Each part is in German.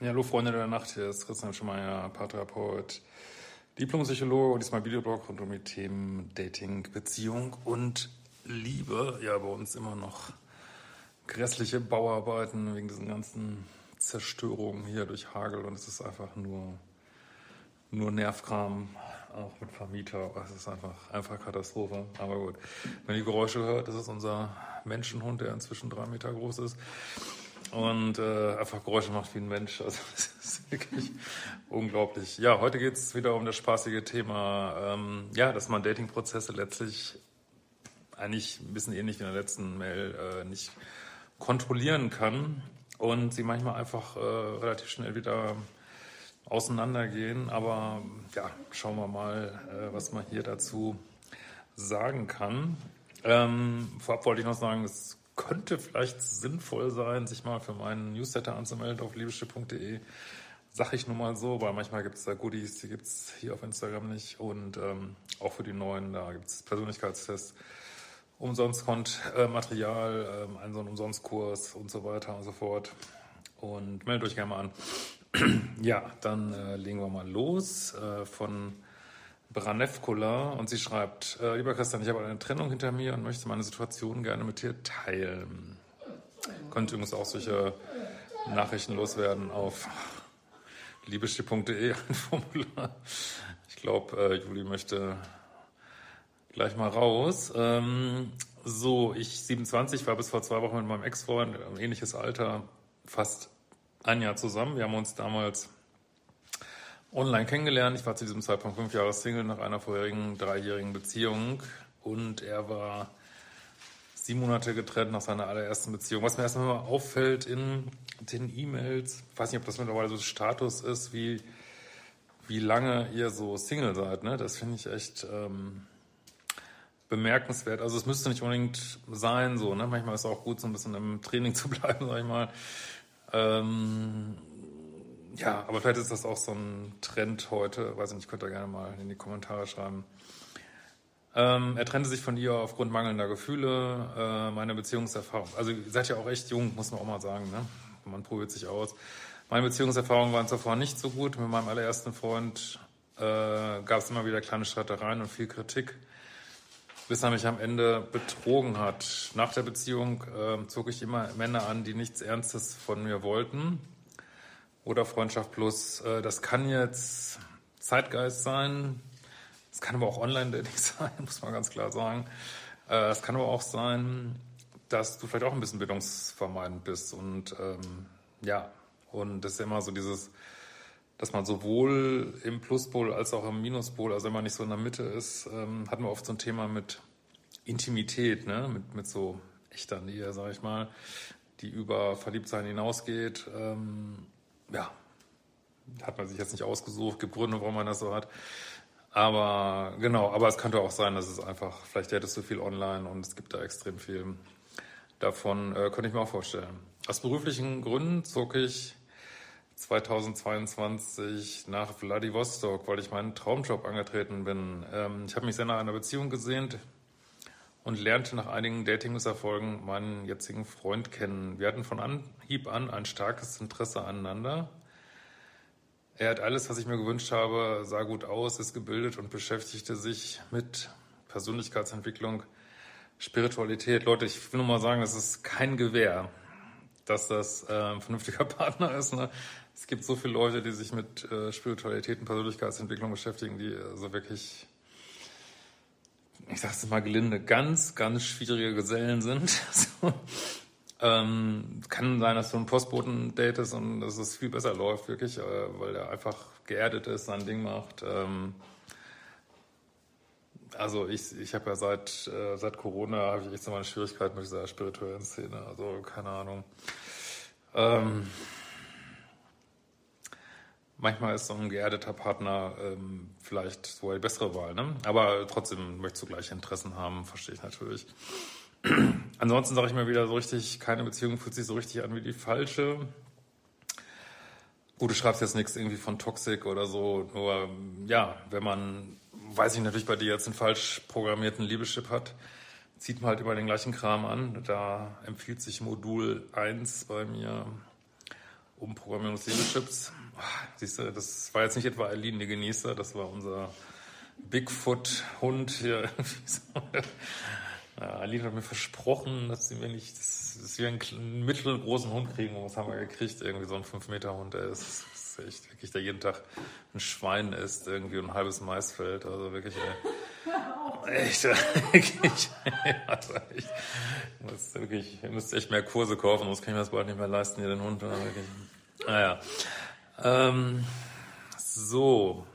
Ja, hallo Freunde der Nacht, hier ist Christian Schemeier, Paartherapeut, Diplompsychologe und diesmal Videoblog rund um die Themen Dating, Beziehung und Liebe. Ja, bei uns immer noch grässliche Bauarbeiten wegen diesen ganzen Zerstörungen hier durch Hagel und es ist einfach nur, nur Nervkram, auch mit Vermieter. Es ist einfach, einfach Katastrophe. Aber gut, wenn ihr Geräusche hört, das ist unser Menschenhund, der inzwischen drei Meter groß ist und äh, einfach Geräusche macht wie ein Mensch. Also das ist wirklich unglaublich. Ja, heute geht es wieder um das spaßige Thema, ähm, ja, dass man Datingprozesse letztlich eigentlich ein bisschen ähnlich wie in der letzten Mail äh, nicht kontrollieren kann und sie manchmal einfach äh, relativ schnell wieder auseinandergehen. Aber ja, schauen wir mal, äh, was man hier dazu sagen kann. Ähm, vorab wollte ich noch sagen, es könnte vielleicht sinnvoll sein, sich mal für meinen Newsletter anzumelden auf liebeschiff.de. Sag ich nur mal so, weil manchmal gibt es da Goodies, die gibt es hier auf Instagram nicht. Und ähm, auch für die neuen, da gibt es Persönlichkeitstests, umsonst äh, Material, äh, einen so einen Umsonstkurs und so weiter und so fort. Und meldet euch gerne mal an. ja, dann äh, legen wir mal los äh, von Branevkola und sie schreibt, äh, lieber Christian, ich habe eine Trennung hinter mir und möchte meine Situation gerne mit dir teilen. Könnt übrigens auch solche Nachrichten loswerden auf liebeschiff.de ein Formular. Ich glaube, äh, Juli möchte gleich mal raus. Ähm, so, ich 27 war bis vor zwei Wochen mit meinem Ex-Freund, ähnliches Alter, fast ein Jahr zusammen. Wir haben uns damals online kennengelernt. Ich war zu diesem Zeitpunkt fünf Jahre Single nach einer vorherigen dreijährigen Beziehung und er war sieben Monate getrennt nach seiner allerersten Beziehung. Was mir erstmal mal auffällt in den E-Mails, ich weiß nicht, ob das mittlerweile so Status ist, wie, wie lange ihr so Single seid. Ne? Das finde ich echt ähm, bemerkenswert. Also es müsste nicht unbedingt sein, so, ne? Manchmal ist es auch gut, so ein bisschen im Training zu bleiben, sag ich mal. Ähm, ja, aber vielleicht ist das auch so ein Trend heute. Weiß ich nicht, könnt ihr gerne mal in die Kommentare schreiben. Ähm, er trennte sich von ihr aufgrund mangelnder Gefühle, äh, meine Beziehungserfahrung. Also ihr seid ja auch echt jung, muss man auch mal sagen, ne? Man probiert sich aus. Meine Beziehungserfahrungen waren zuvor nicht so gut. Mit meinem allerersten Freund äh, gab es immer wieder kleine Streitereien und viel Kritik, bis er mich am Ende betrogen hat. Nach der Beziehung äh, zog ich immer Männer an, die nichts Ernstes von mir wollten oder Freundschaft Plus. Äh, das kann jetzt Zeitgeist sein, es kann aber auch Online-Dating sein, muss man ganz klar sagen. Äh, es kann aber auch sein, dass du vielleicht auch ein bisschen bildungsvermeidend bist und ähm, ja, und das ist immer so dieses, dass man sowohl im Pluspol als auch im Minuspol, also wenn man nicht so in der Mitte ist, ähm, hatten wir oft so ein Thema mit Intimität, ne? mit, mit so echter Nähe, sag ich mal, die über Verliebtsein hinausgeht. Ähm, ja, hat man sich jetzt nicht ausgesucht, gibt Gründe, warum man das so hat. Aber genau, aber es könnte auch sein, dass es einfach, vielleicht hättest du viel online und es gibt da extrem viel davon, äh, könnte ich mir auch vorstellen. Aus beruflichen Gründen zog ich 2022 nach Vladivostok, weil ich meinen Traumjob angetreten bin. Ähm, ich habe mich sehr nach einer Beziehung gesehnt und lernte nach einigen Dating-Misserfolgen meinen jetzigen Freund kennen. Wir hatten von Anhieb an ein starkes Interesse aneinander. Er hat alles, was ich mir gewünscht habe, sah gut aus, ist gebildet und beschäftigte sich mit Persönlichkeitsentwicklung, Spiritualität. Leute, ich will nur mal sagen, das ist kein Gewehr, dass das äh, ein vernünftiger Partner ist. Ne? Es gibt so viele Leute, die sich mit äh, Spiritualität und Persönlichkeitsentwicklung beschäftigen, die so also wirklich ich sag's mal gelinde, ganz, ganz schwierige Gesellen sind. so. ähm, kann sein, dass du ein Postboten datest und dass es viel besser läuft, wirklich, äh, weil er einfach geerdet ist, sein Ding macht. Ähm, also ich, ich habe ja seit, äh, seit Corona habe ich echt so meine Schwierigkeit mit dieser spirituellen Szene. Also keine Ahnung. Ähm, manchmal ist so ein geerdeter Partner ähm, vielleicht so die bessere Wahl, ne? Aber trotzdem möchtest du gleiche Interessen haben, verstehe ich natürlich. Ansonsten sage ich mir wieder so richtig, keine Beziehung fühlt sich so richtig an wie die falsche. Gut, du schreibst jetzt nichts irgendwie von Toxic oder so, nur ja, wenn man, weiß ich natürlich bei dir jetzt einen falsch programmierten Liebeschip hat, zieht man halt immer den gleichen Kram an. Da empfiehlt sich Modul 1 bei mir Umprogrammierung des Liebeschips. Siehst du, das war jetzt nicht etwa Aline, die Genießer, das war unser Bigfoot-Hund hier. Ja, Aline hat mir versprochen, dass sie mir nicht, dass, wir einen mittelgroßen Hund kriegen. Und was haben wir gekriegt? Irgendwie so ein 5-Meter-Hund. Der ist, ist echt wirklich, der jeden Tag ein Schwein isst, irgendwie ein halbes Maisfeld. Also wirklich, ey, echt, wirklich, also echt, muss wirklich, ihr müsst echt mehr Kurse kaufen, sonst kann ich mir das bald nicht mehr leisten, hier den Hund. Wirklich, naja. Ähm, so.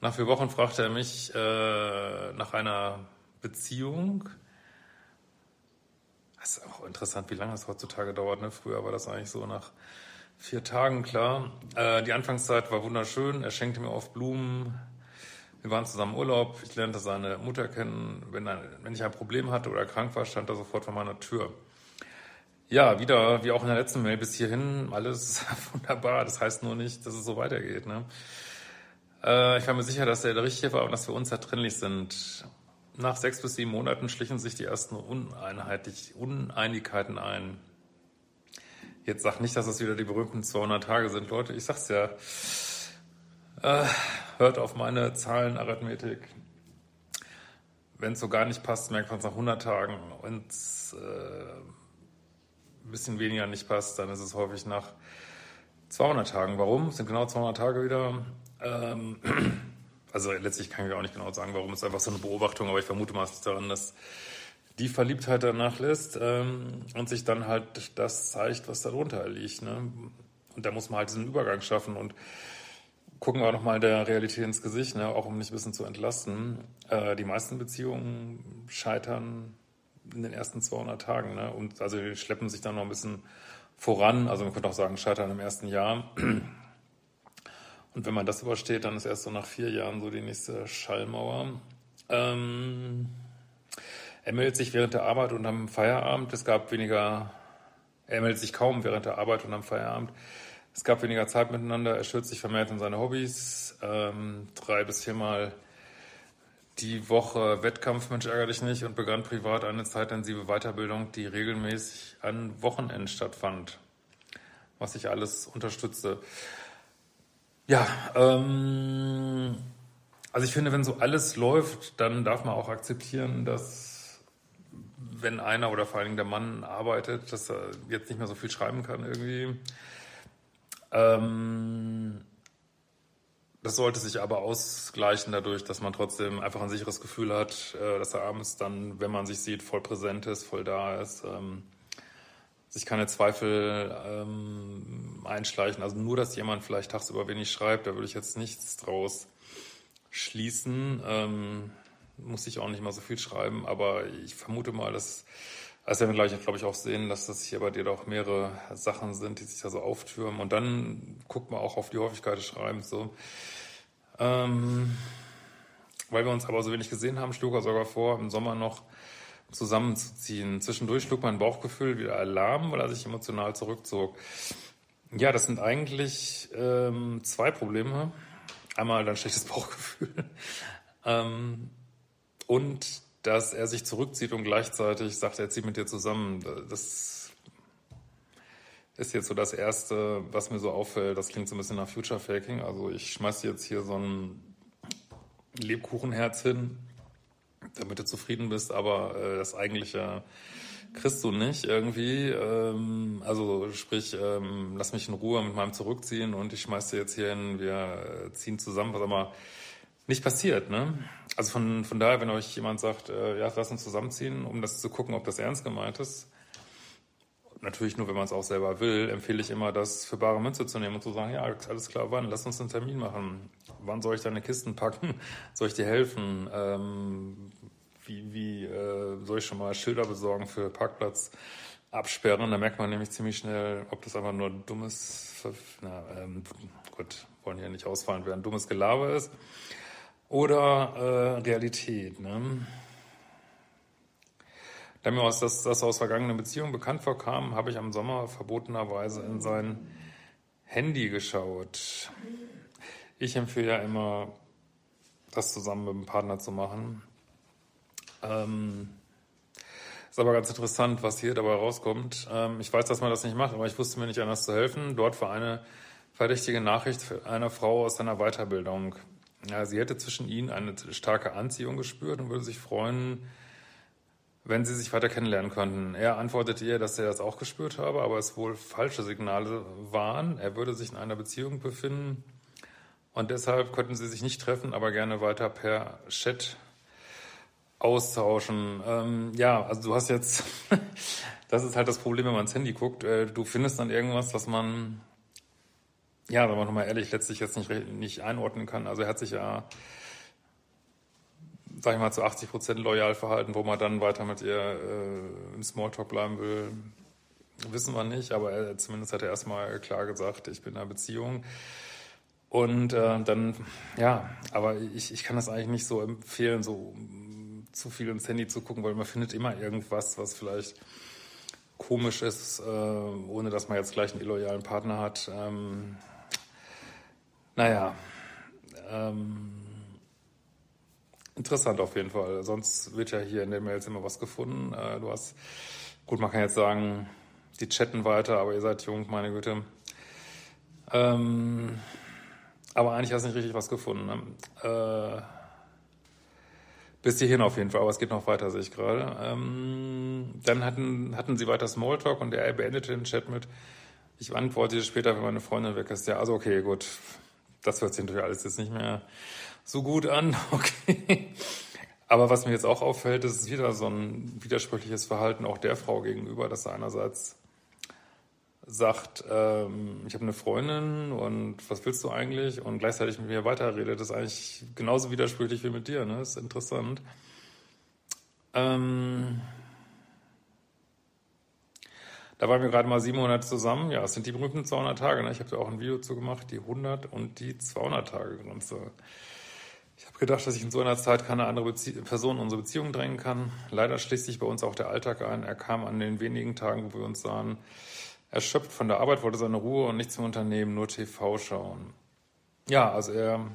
Nach vier Wochen fragte er mich äh, nach einer Beziehung. Das ist auch interessant, wie lange das heutzutage dauert. Ne? Früher war das eigentlich so nach vier Tagen klar. Äh, die Anfangszeit war wunderschön. Er schenkte mir oft Blumen. Wir waren zusammen Urlaub. Ich lernte seine Mutter kennen. Wenn, ein, wenn ich ein Problem hatte oder krank war, stand er sofort vor meiner Tür. Ja, wieder, wie auch in der letzten Mail, bis hierhin alles wunderbar. Das heißt nur nicht, dass es so weitergeht. Ne? Äh, ich war mir sicher, dass er der Richtige war und dass wir unzertrennlich sind. Nach sechs bis sieben Monaten schlichen sich die ersten Uneinheitlich Uneinigkeiten ein. Jetzt sag nicht, dass es wieder die berühmten 200 Tage sind, Leute. Ich sag's ja. Äh, hört auf meine Zahlenarithmetik. Wenn es so gar nicht passt, merkt man es nach 100 Tagen. Es äh, ein bisschen weniger nicht passt, dann ist es häufig nach 200 Tagen. Warum? Es sind genau 200 Tage wieder. Ähm, also letztlich kann ich auch nicht genau sagen, warum. Es ist einfach so eine Beobachtung, aber ich vermute mal, daran, dass die Verliebtheit danach lässt ähm, und sich dann halt das zeigt, was darunter liegt. Ne? Und da muss man halt diesen Übergang schaffen und gucken wir nochmal der Realität ins Gesicht, ne? auch um nicht ein bisschen zu entlasten. Äh, die meisten Beziehungen scheitern in den ersten 200 Tagen. Ne? Und also die schleppen sich dann noch ein bisschen voran. Also man könnte auch sagen, scheitern im ersten Jahr. Und wenn man das übersteht, dann ist erst so nach vier Jahren so die nächste Schallmauer. Ähm, er meldet sich während der Arbeit und am Feierabend. Es gab weniger, er meldet sich kaum während der Arbeit und am Feierabend. Es gab weniger Zeit miteinander. Er stürzt sich vermehrt in seine Hobbys. Ähm, drei bis viermal die Woche Wettkampf, Mensch, ärgere dich nicht, und begann privat eine zeitintensive Weiterbildung, die regelmäßig an Wochenenden stattfand, was ich alles unterstütze. Ja, ähm, also ich finde, wenn so alles läuft, dann darf man auch akzeptieren, dass wenn einer oder vor allen Dingen der Mann arbeitet, dass er jetzt nicht mehr so viel schreiben kann irgendwie. Ähm, das sollte sich aber ausgleichen dadurch, dass man trotzdem einfach ein sicheres Gefühl hat, äh, dass er abends dann, wenn man sich sieht, voll präsent ist, voll da ist. Ähm, sich keine Zweifel ähm, einschleichen. Also nur, dass jemand vielleicht tagsüber wenig schreibt, da würde ich jetzt nichts draus schließen. Ähm, muss ich auch nicht mal so viel schreiben, aber ich vermute mal, dass, also werden wir gleich, glaube ich, auch sehen, dass das hier bei dir doch mehrere Sachen sind, die sich da so auftürmen. Und dann guckt man auch auf die Häufigkeit des Schreibens. So. Ähm, weil wir uns aber so wenig gesehen haben, schlug er sogar vor, im Sommer noch zusammenzuziehen. Zwischendurch schlug mein Bauchgefühl wieder Alarm, weil er sich emotional zurückzog. Ja, das sind eigentlich ähm, zwei Probleme. Einmal ein schlechtes Bauchgefühl ähm, und dass er sich zurückzieht und gleichzeitig sagt, er zieht mit dir zusammen. Das ist jetzt so das Erste, was mir so auffällt. Das klingt so ein bisschen nach Future Faking. Also ich schmeiße jetzt hier so ein Lebkuchenherz hin damit du zufrieden bist, aber äh, das eigentliche kriegst du nicht irgendwie. Ähm, also sprich, ähm, lass mich in Ruhe mit meinem Zurückziehen und ich schmeiß dir jetzt hier hin, wir äh, ziehen zusammen, was aber nicht passiert. Ne? Also von, von daher, wenn euch jemand sagt, äh, ja, lass uns zusammenziehen, um das zu gucken, ob das ernst gemeint ist, natürlich nur, wenn man es auch selber will, empfehle ich immer, das für bare Münze zu nehmen und zu sagen, ja, alles klar, wann? Lass uns einen Termin machen. Wann soll ich deine Kisten packen? Soll ich dir helfen? Ähm, wie wie äh, soll ich schon mal Schilder besorgen für Parkplatz absperren? Da merkt man nämlich ziemlich schnell, ob das einfach nur dummes, na, ähm, gut, wollen ja nicht ausfallen werden, dummes Gelaber ist oder äh, Realität. Ne? Da mir aus, das, das aus vergangenen Beziehungen bekannt vorkam, habe ich am Sommer verbotenerweise in sein Handy geschaut. Ich empfehle ja immer, das zusammen mit dem Partner zu machen. Ähm, ist aber ganz interessant, was hier dabei rauskommt. Ähm, ich weiß, dass man das nicht macht, aber ich wusste mir nicht anders zu helfen. Dort war eine verdächtige Nachricht einer Frau aus seiner Weiterbildung. Ja, sie hätte zwischen ihnen eine starke Anziehung gespürt und würde sich freuen, wenn sie sich weiter kennenlernen könnten. Er antwortete ihr, dass er das auch gespürt habe, aber es wohl falsche Signale waren. Er würde sich in einer Beziehung befinden und deshalb könnten sie sich nicht treffen, aber gerne weiter per Chat austauschen. Ähm, ja, also du hast jetzt, das ist halt das Problem, wenn man ins Handy guckt. Äh, du findest dann irgendwas, was man, ja, wenn man nochmal ehrlich, letztlich jetzt nicht, nicht einordnen kann. Also er hat sich ja sag ich mal, zu 80 Prozent loyal verhalten, wo man dann weiter mit ihr äh, im Smalltalk bleiben will, wissen wir nicht. Aber er, zumindest hat er erstmal klar gesagt, ich bin in einer Beziehung. Und äh, dann, ja, aber ich, ich kann das eigentlich nicht so empfehlen, so zu viel ins Handy zu gucken, weil man findet immer irgendwas, was vielleicht komisch ist, äh, ohne dass man jetzt gleich einen illoyalen Partner hat. Ähm, naja, ähm, Interessant auf jeden Fall. Sonst wird ja hier in den Mails immer was gefunden. Äh, du hast, gut, man kann jetzt sagen, die chatten weiter, aber ihr seid jung, meine Güte. Ähm, aber eigentlich hast du nicht richtig was gefunden. Ne? Äh, bis hierhin auf jeden Fall, aber es geht noch weiter, sehe ich gerade. Ähm, dann hatten, hatten sie weiter Smalltalk und er beendete den Chat mit, ich antworte dir später, wenn meine Freundin weg ist. Ja, also okay, gut. Das hört sich natürlich alles jetzt nicht mehr so gut an. Okay. Aber was mir jetzt auch auffällt, ist wieder so ein widersprüchliches Verhalten auch der Frau gegenüber, dass er einerseits sagt, ähm, ich habe eine Freundin und was willst du eigentlich? Und gleichzeitig mit mir weiterredet, das ist eigentlich genauso widersprüchlich wie mit dir. Ne? Ist interessant. Ähm, da waren wir gerade mal sieben Monate zusammen. Ja, es sind die berühmten 200 Tage. Ne? Ich habe da auch ein Video zu gemacht, die 100 und die 200 Tage Grenze. Ich habe gedacht, dass ich in so einer Zeit keine andere Bezie Person in unsere Beziehung drängen kann. Leider schließt sich bei uns auch der Alltag ein. Er kam an den wenigen Tagen, wo wir uns sahen, erschöpft von der Arbeit, wollte seine Ruhe und nichts im Unternehmen, nur TV schauen. Ja, also er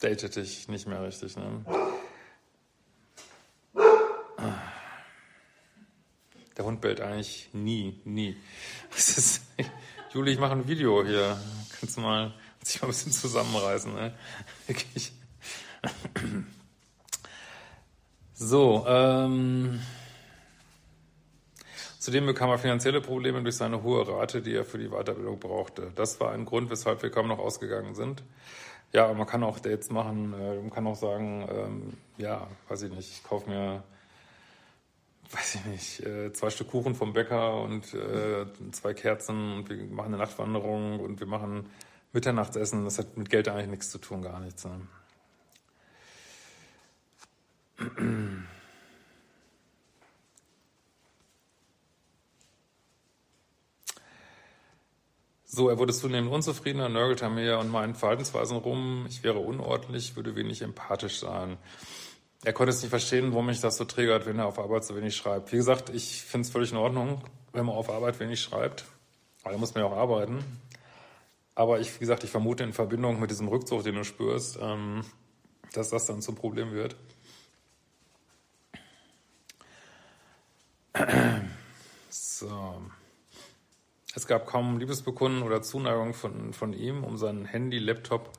datet dich nicht mehr richtig. Ne? Der Hund bellt eigentlich nie, nie. Ist, Juli, ich mache ein Video hier. Kannst du mal sich mal ein bisschen zusammenreißen. Ne? Wirklich. So, ähm, zudem bekam er finanzielle Probleme durch seine hohe Rate, die er für die Weiterbildung brauchte. Das war ein Grund, weshalb wir kaum noch ausgegangen sind. Ja, man kann auch Dates machen, äh, man kann auch sagen, ähm, ja, weiß ich nicht, ich kaufe mir, weiß ich nicht, äh, zwei Stück Kuchen vom Bäcker und äh, zwei Kerzen und wir machen eine Nachtwanderung und wir machen Mitternachtsessen. Das hat mit Geld eigentlich nichts zu tun, gar nichts. Ne? So, er wurde zunehmend unzufriedener, nörgelte an mir und meinen Verhaltensweisen rum. Ich wäre unordentlich, würde wenig empathisch sein. Er konnte es nicht verstehen, warum mich das so triggert, wenn er auf Arbeit so wenig schreibt. Wie gesagt, ich finde es völlig in Ordnung, wenn man auf Arbeit wenig schreibt. Aber da muss man ja auch arbeiten. Aber ich, wie gesagt, ich vermute in Verbindung mit diesem Rückzug, den du spürst, ähm, dass das dann zum Problem wird. So. Es gab kaum Liebesbekunden oder Zuneigung von, von ihm um sein Handy, Laptop.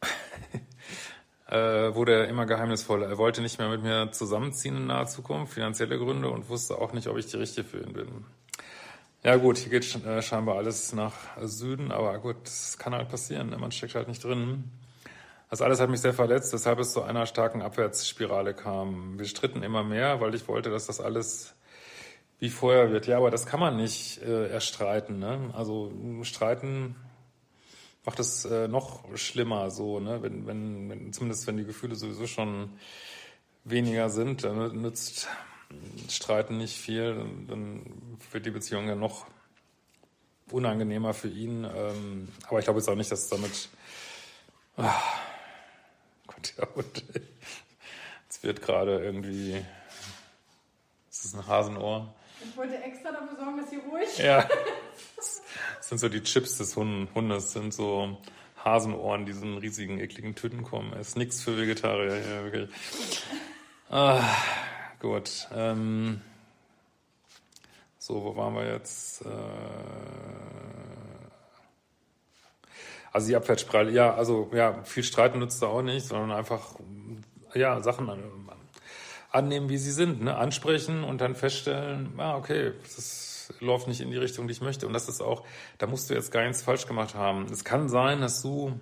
äh, wurde er immer geheimnisvoller. Er wollte nicht mehr mit mir zusammenziehen in naher Zukunft, finanzielle Gründe und wusste auch nicht, ob ich die Richtige für ihn bin. Ja gut, hier geht äh, scheinbar alles nach Süden, aber gut, das kann halt passieren. Man steckt halt nicht drin. Das alles hat mich sehr verletzt, weshalb es zu einer starken Abwärtsspirale kam. Wir stritten immer mehr, weil ich wollte, dass das alles wie vorher wird. Ja, aber das kann man nicht äh, erstreiten. Ne? Also streiten macht es äh, noch schlimmer, so, ne? Wenn, wenn, wenn, zumindest wenn die Gefühle sowieso schon weniger sind, dann nützt Streiten nicht viel, dann wird die Beziehung ja noch unangenehmer für ihn. Ähm, aber ich glaube jetzt auch nicht, dass es damit. Ah, Gott, ja, und es wird gerade irgendwie. Ist das ein Hasenohr? Ich wollte extra dafür sorgen, dass sie ruhig. Ja. Das sind so die Chips des Hundes, sind so Hasenohren, die so in riesigen, ekligen Tüten kommen. Ist nichts für Vegetarier, ja, wirklich. Ah, gut. Ähm, so, wo waren wir jetzt? Äh, also die Abwärtsspirale, ja, also ja, viel Streiten nützt da auch nicht, sondern einfach ja, Sachen annehmen, wie sie sind, ne? ansprechen und dann feststellen, ah, okay, das läuft nicht in die Richtung, die ich möchte. Und das ist auch, da musst du jetzt gar nichts falsch gemacht haben. Es kann sein, dass du ein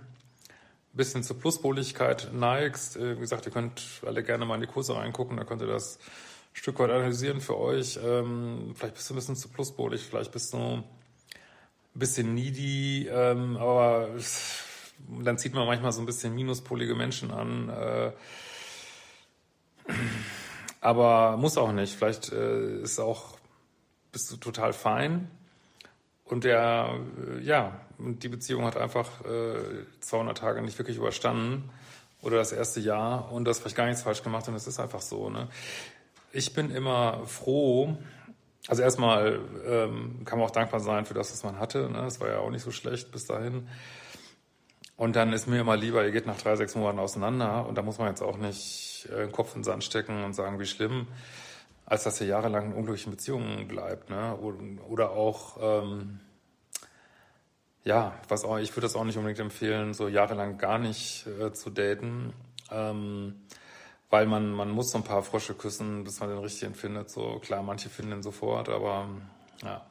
bisschen zur Pluspoligkeit neigst. Äh, wie gesagt, ihr könnt alle gerne mal in die Kurse reingucken, da könnt ihr das ein Stück weit analysieren für euch. Ähm, vielleicht bist du ein bisschen zu pluspolig, vielleicht bist du bisschen needy, ähm, aber dann zieht man manchmal so ein bisschen minuspolige Menschen an. Äh, aber muss auch nicht. Vielleicht äh, ist auch, bist du total fein. Und der, äh, ja, die Beziehung hat einfach äh, 200 Tage nicht wirklich überstanden. Oder das erste Jahr und das vielleicht gar nichts falsch gemacht und es ist einfach so. Ne? Ich bin immer froh, also erstmal ähm, kann man auch dankbar sein für das, was man hatte. Ne? Das war ja auch nicht so schlecht bis dahin. Und dann ist mir immer lieber, ihr geht nach drei, sechs Monaten auseinander und da muss man jetzt auch nicht äh, den Kopf in den Sand stecken und sagen, wie schlimm, als dass er jahrelang in unglücklichen Beziehungen bleibt. Ne? Oder auch, ähm, ja, was auch, ich würde das auch nicht unbedingt empfehlen, so jahrelang gar nicht äh, zu daten. Ähm, weil man, man muss so ein paar Frösche küssen, bis man den richtigen findet. So klar, manche finden ihn sofort, aber ja.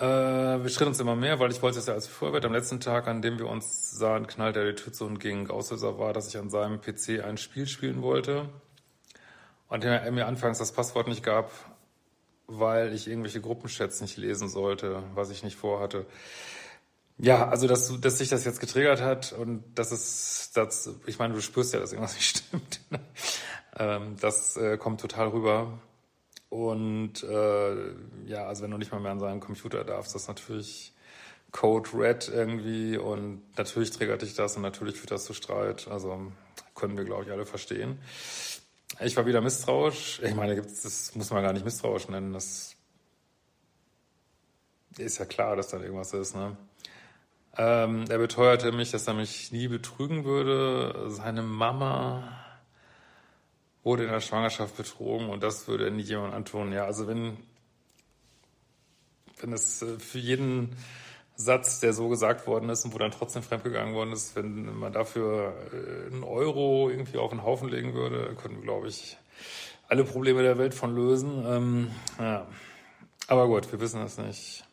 Äh, wir schritten uns immer mehr, weil ich wollte es ja als Vorwärts. Am letzten Tag, an dem wir uns sahen, knallte er die Tür zu und ging. Auslöser war, dass ich an seinem PC ein Spiel spielen wollte, dem er mir anfangs das Passwort nicht gab, weil ich irgendwelche Gruppenchats nicht lesen sollte, was ich nicht vorhatte. Ja, also dass, dass sich das jetzt getriggert hat und das ist, das, ich meine, du spürst ja, dass irgendwas nicht stimmt. ähm, das äh, kommt total rüber. Und äh, ja, also wenn du nicht mal mehr an seinen Computer darfst, das ist natürlich Code Red irgendwie und natürlich triggert dich das und natürlich führt das zu Streit. Also können wir, glaube ich, alle verstehen. Ich war wieder misstrauisch. Ich meine, das muss man gar nicht misstrauisch nennen. Das ist ja klar, dass da irgendwas ist. Ne? Ähm, er beteuerte mich, dass er mich nie betrügen würde. Seine Mama wurde in der Schwangerschaft betrogen und das würde nie jemand antun. Ja, also wenn, wenn es äh, für jeden Satz, der so gesagt worden ist und wo dann trotzdem fremdgegangen worden ist, wenn man dafür äh, einen Euro irgendwie auf den Haufen legen würde, könnten glaube ich, alle Probleme der Welt von lösen. Ähm, ja. Aber gut, wir wissen es nicht.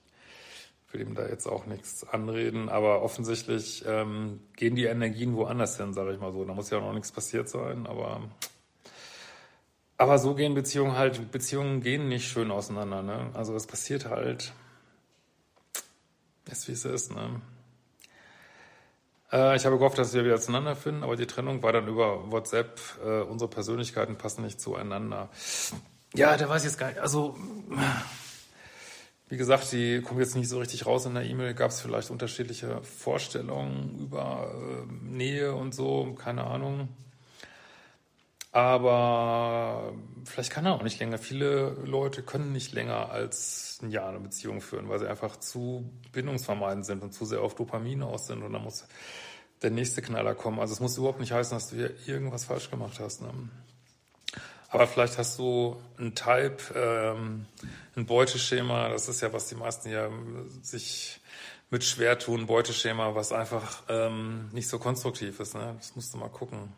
Ich will ihm da jetzt auch nichts anreden, aber offensichtlich ähm, gehen die Energien woanders hin, sage ich mal so. Da muss ja noch nichts passiert sein, aber aber so gehen Beziehungen halt, Beziehungen gehen nicht schön auseinander, ne? Also es passiert halt, ist wie es ist, ne? Äh, ich habe gehofft, dass wir wieder zueinander finden, aber die Trennung war dann über WhatsApp. Äh, unsere Persönlichkeiten passen nicht zueinander. Ja, da weiß ich jetzt gar nicht. Also, wie gesagt, die kommt jetzt nicht so richtig raus in der E-Mail. Gab es vielleicht unterschiedliche Vorstellungen über äh, Nähe und so, keine Ahnung. Aber vielleicht kann er auch nicht länger. Viele Leute können nicht länger als ein Jahr eine Beziehung führen, weil sie einfach zu bindungsvermeidend sind und zu sehr auf Dopamin aus sind. Und dann muss der nächste Knaller kommen. Also es muss überhaupt nicht heißen, dass du hier irgendwas falsch gemacht hast. Ne? Aber vielleicht hast du ein Type, ähm, ein Beuteschema. Das ist ja, was die meisten ja sich mit schwer tun. Beuteschema, was einfach ähm, nicht so konstruktiv ist. Ne? Das musst du mal gucken.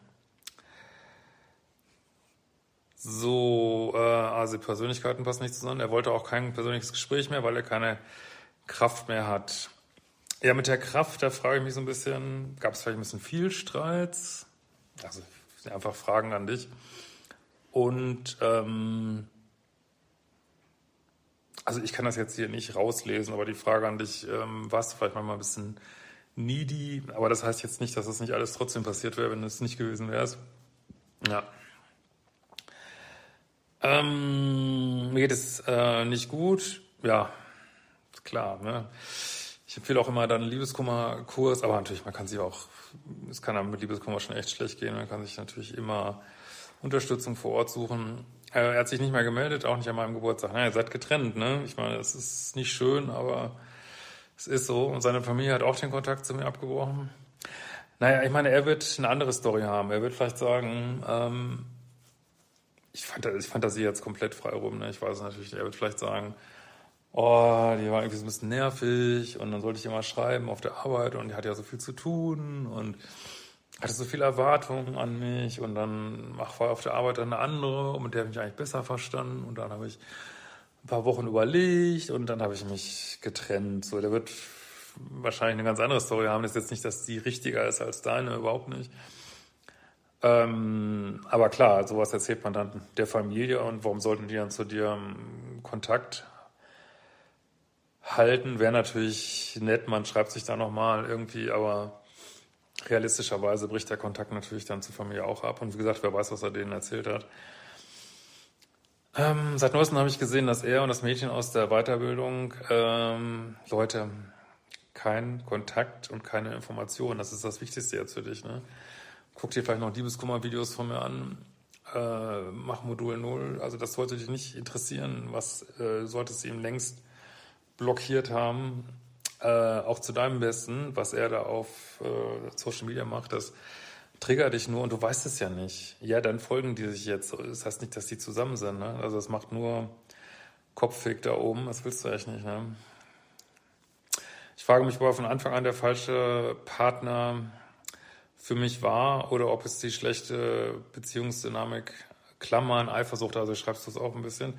So, äh, also Persönlichkeiten passen nicht zusammen. Er wollte auch kein persönliches Gespräch mehr, weil er keine Kraft mehr hat. Ja, mit der Kraft, da frage ich mich so ein bisschen, gab es vielleicht ein bisschen viel Streits? Also einfach Fragen an dich. Und ähm, also ich kann das jetzt hier nicht rauslesen, aber die Frage an dich, ähm, du vielleicht mal ein bisschen needy, aber das heißt jetzt nicht, dass das nicht alles trotzdem passiert wäre, wenn es nicht gewesen wäre. Ja. Ähm, mir geht es äh, nicht gut. Ja, klar. Ne? Ich empfehle auch immer dann Liebeskummerkurs, aber natürlich, man kann sich auch, es kann einem mit Liebeskummer schon echt schlecht gehen. Man kann sich natürlich immer Unterstützung vor Ort suchen. Er hat sich nicht mehr gemeldet, auch nicht an meinem Geburtstag. Naja, ihr seid getrennt, ne? Ich meine, es ist nicht schön, aber es ist so. Und seine Familie hat auch den Kontakt zu mir abgebrochen. Naja, ich meine, er wird eine andere Story haben. Er wird vielleicht sagen, ähm, ich, fand, ich fantasiere jetzt komplett frei rum, ne? Ich weiß natürlich, er wird vielleicht sagen, oh, die war irgendwie so ein bisschen nervig und dann sollte ich immer schreiben auf der Arbeit und die hat ja so viel zu tun und hatte so viele Erwartungen an mich und dann mach war auf der Arbeit eine andere und mit der habe ich mich eigentlich besser verstanden und dann habe ich ein paar Wochen überlegt und dann habe ich mich getrennt. So, der wird wahrscheinlich eine ganz andere Story haben. Das ist jetzt nicht, dass die richtiger ist als deine, überhaupt nicht. Ähm, aber klar, sowas erzählt man dann der Familie und warum sollten die dann zu dir Kontakt halten? Wäre natürlich nett, man schreibt sich da nochmal irgendwie, aber realistischerweise bricht der Kontakt natürlich dann zur Familie auch ab. Und wie gesagt, wer weiß, was er denen erzählt hat. Ähm, seit neuestem habe ich gesehen, dass er und das Mädchen aus der Weiterbildung, ähm, Leute, kein Kontakt und keine Information. Das ist das Wichtigste jetzt für dich. Ne? Guck dir vielleicht noch Liebeskummer-Videos von mir an. Äh, mach Modul 0. Also das sollte dich nicht interessieren. Was äh, solltest du ihm längst blockiert haben? Äh, auch zu deinem Besten, was er da auf äh, Social Media macht, das triggert dich nur und du weißt es ja nicht. Ja, dann folgen die sich jetzt. Das heißt nicht, dass die zusammen sind. Ne? Also es macht nur Kopfweg da oben. Das willst du echt nicht. Ne? Ich frage mich, ob er von Anfang an der falsche Partner für mich war oder ob es die schlechte Beziehungsdynamik, Klammern, Eifersucht, also schreibst du es auch ein bisschen.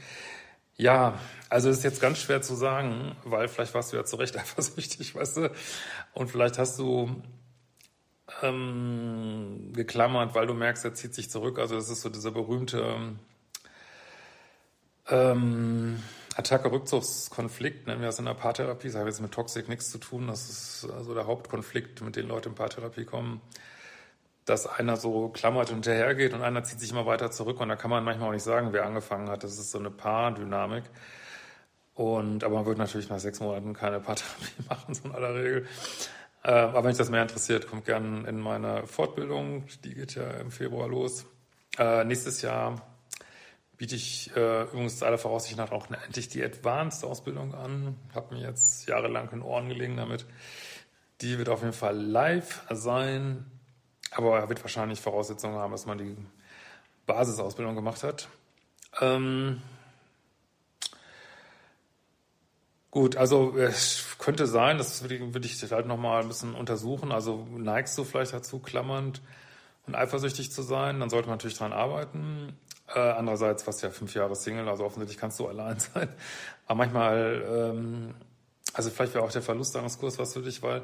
Ja, also es ist jetzt ganz schwer zu sagen, weil vielleicht warst du ja zu Recht eifersüchtig, weißt du, und vielleicht hast du ähm, geklammert, weil du merkst, er zieht sich zurück. Also das ist so dieser berühmte ähm, Attacke-Rückzugskonflikt, nennen wir das in der Paartherapie. Das hat jetzt mit Toxik nichts zu tun. Das ist also der Hauptkonflikt, mit dem Leute in Paartherapie kommen dass einer so klammert und hinterhergeht und einer zieht sich immer weiter zurück und da kann man manchmal auch nicht sagen, wer angefangen hat. Das ist so eine Paardynamik. Und, aber man wird natürlich nach sechs Monaten keine Paartherapie machen, so in aller Regel. Äh, aber wenn euch das mehr interessiert, kommt gerne in meine Fortbildung. Die geht ja im Februar los. Äh, nächstes Jahr biete ich äh, übrigens aller Voraussicht nach auch endlich die Advanced-Ausbildung an. Habe mir jetzt jahrelang in Ohren gelegen damit. Die wird auf jeden Fall live sein. Aber er wird wahrscheinlich Voraussetzungen haben, dass man die Basisausbildung gemacht hat. Ähm Gut, also es könnte sein, das würde ich halt nochmal ein bisschen untersuchen. Also neigst du vielleicht dazu, klammernd und eifersüchtig zu sein, dann sollte man natürlich dran arbeiten. Äh, andererseits, was ja fünf Jahre Single, also offensichtlich kannst du allein sein. Aber manchmal ähm, also vielleicht wäre auch der Verlustangskurs was für dich, weil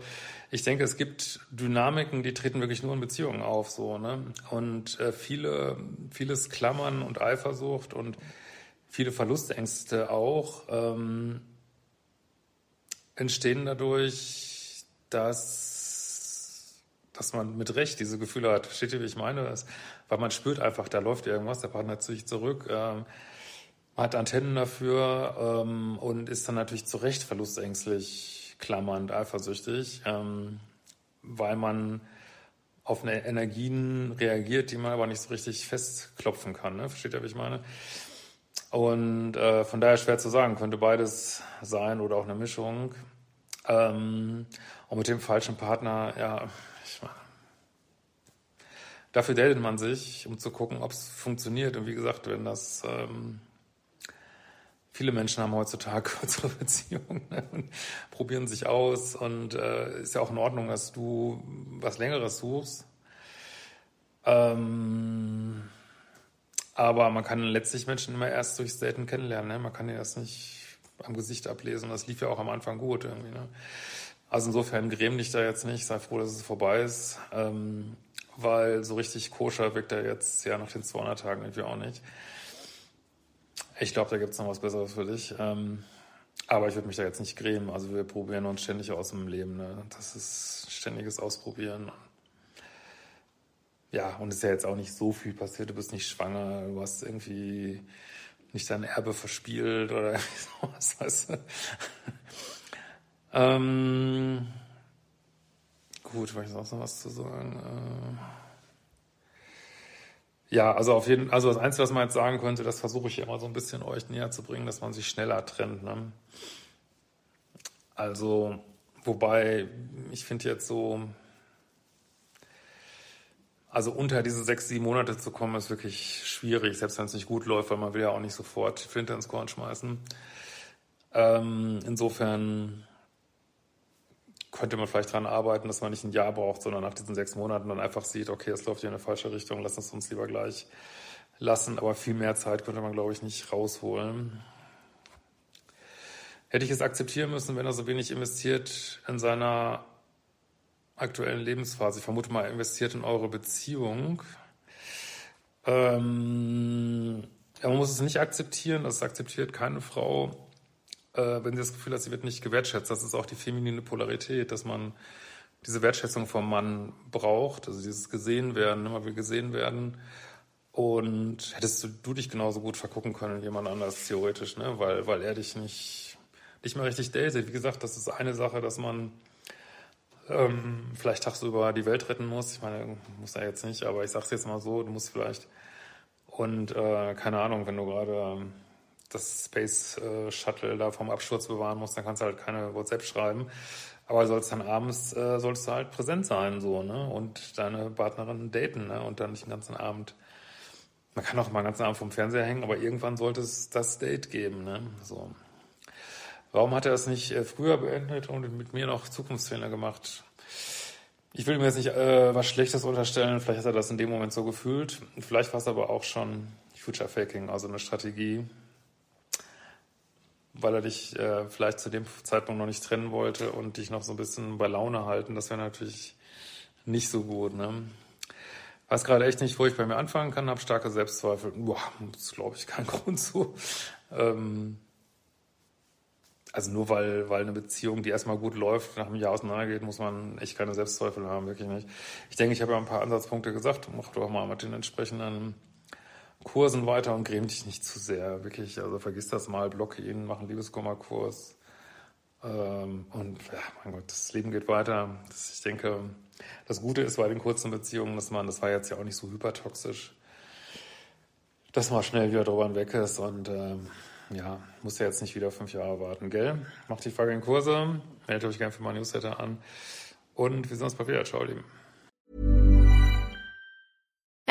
ich denke, es gibt Dynamiken, die treten wirklich nur in Beziehungen auf, so, ne? Und äh, viele, vieles Klammern und Eifersucht und viele Verlustängste auch ähm, entstehen dadurch, dass, dass man mit Recht diese Gefühle hat. Versteht ihr, wie ich meine? Das, weil man spürt einfach, da läuft irgendwas, der Partner zieht sich zurück. Ähm, hat Antennen dafür ähm, und ist dann natürlich zu Recht verlustängstlich, klammernd, eifersüchtig, ähm, weil man auf eine Energien reagiert, die man aber nicht so richtig festklopfen kann. Ne? Versteht ihr, wie ich meine? Und äh, von daher schwer zu sagen, könnte beides sein oder auch eine Mischung. Ähm, und mit dem falschen Partner, ja, ich meine, dafür datet man sich, um zu gucken, ob es funktioniert. Und wie gesagt, wenn das ähm, viele Menschen haben heutzutage kürzere Beziehungen ne, und probieren sich aus und äh, ist ja auch in Ordnung, dass du was Längeres suchst. Ähm, aber man kann letztlich Menschen immer erst durchs Daten kennenlernen. Ne? Man kann ja erst nicht am Gesicht ablesen. Das lief ja auch am Anfang gut irgendwie. Ne? Also insofern gräm dich da jetzt nicht. Sei froh, dass es vorbei ist. Ähm, weil so richtig koscher wirkt er jetzt ja nach den 200 Tagen irgendwie auch nicht. Ich glaube, da gibt es noch was Besseres für dich. Ähm, Aber ich würde mich da jetzt nicht grämen. Also wir probieren uns ständig aus dem Leben. Ne? Das ist ständiges Ausprobieren. Ja, und es ist ja jetzt auch nicht so viel passiert. Du bist nicht schwanger, du hast irgendwie nicht dein Erbe verspielt oder sowas, weißt du. ähm, gut, wollte ich auch noch was zu sagen? Äh, ja, also auf jeden also das Einzige, was man jetzt sagen könnte, das versuche ich immer so ein bisschen euch näher zu bringen, dass man sich schneller trennt. Ne? Also, wobei, ich finde jetzt so, also unter diese sechs, sieben Monate zu kommen, ist wirklich schwierig, selbst wenn es nicht gut läuft, weil man will ja auch nicht sofort Flinte ins Korn schmeißen. Ähm, insofern könnte man vielleicht daran arbeiten, dass man nicht ein Jahr braucht, sondern nach diesen sechs Monaten dann einfach sieht, okay, es läuft hier in eine falsche Richtung, lass es uns lieber gleich lassen. Aber viel mehr Zeit könnte man, glaube ich, nicht rausholen. Hätte ich es akzeptieren müssen, wenn er so wenig investiert in seiner aktuellen Lebensphase. Ich vermute mal, investiert in eure Beziehung. Ähm, ja, man muss es nicht akzeptieren. Das akzeptiert keine Frau, äh, wenn sie das Gefühl hat, sie wird nicht gewertschätzt. Das ist auch die feminine Polarität, dass man diese Wertschätzung vom Mann braucht, also dieses gesehen werden, immer will gesehen werden. Und hättest du, du dich genauso gut vergucken können, jemand anders theoretisch, ne? weil, weil er dich nicht, nicht mehr richtig datet. Wie gesagt, das ist eine Sache, dass man ähm, vielleicht tagsüber die Welt retten muss. Ich meine, muss er jetzt nicht, aber ich sag's jetzt mal so, du musst vielleicht und äh, keine Ahnung, wenn du gerade ähm, das Space äh, Shuttle da vom Absturz bewahren musst, dann kannst du halt keine WhatsApp schreiben. Aber sollst dann abends, äh, sollst du halt präsent sein, so, ne? Und deine Partnerin daten, ne? Und dann nicht den ganzen Abend. Man kann auch mal den ganzen Abend vom Fernseher hängen, aber irgendwann sollte es das Date geben, ne? So. Warum hat er es nicht äh, früher beendet und mit mir noch Zukunftsfehler gemacht? Ich will ihm jetzt nicht äh, was Schlechtes unterstellen, vielleicht hat er das in dem Moment so gefühlt. Vielleicht war es aber auch schon Future Faking, also eine Strategie, weil er dich äh, vielleicht zu dem Zeitpunkt noch nicht trennen wollte und dich noch so ein bisschen bei Laune halten. Das wäre natürlich nicht so gut. Ne? Weiß gerade echt nicht, wo ich bei mir anfangen kann, habe starke Selbstzweifel. Boah, das glaube ich kein Grund zu. Ähm, also nur weil, weil eine Beziehung, die erstmal gut läuft, nach einem Jahr auseinandergeht, muss man echt keine Selbstzweifel haben, wirklich nicht. Ich denke, ich habe ja ein paar Ansatzpunkte gesagt. Mach doch mal mit den entsprechenden Kursen weiter und gräm dich nicht zu sehr, wirklich. Also vergiss das mal, blocke ihn, mach einen Liebeskummerkurs. Ähm, und ja, mein Gott, das Leben geht weiter. Das, ich denke, das Gute ist bei den kurzen Beziehungen, dass man, das war jetzt ja auch nicht so hypertoxisch, dass man schnell wieder drüber hinweg ist und ähm, ja, muss ja jetzt nicht wieder fünf Jahre warten, gell? Macht die Frage in Kurse, meldet euch gerne für mein Newsletter an. Und wir sehen uns bald wieder. Ciao, Lieben.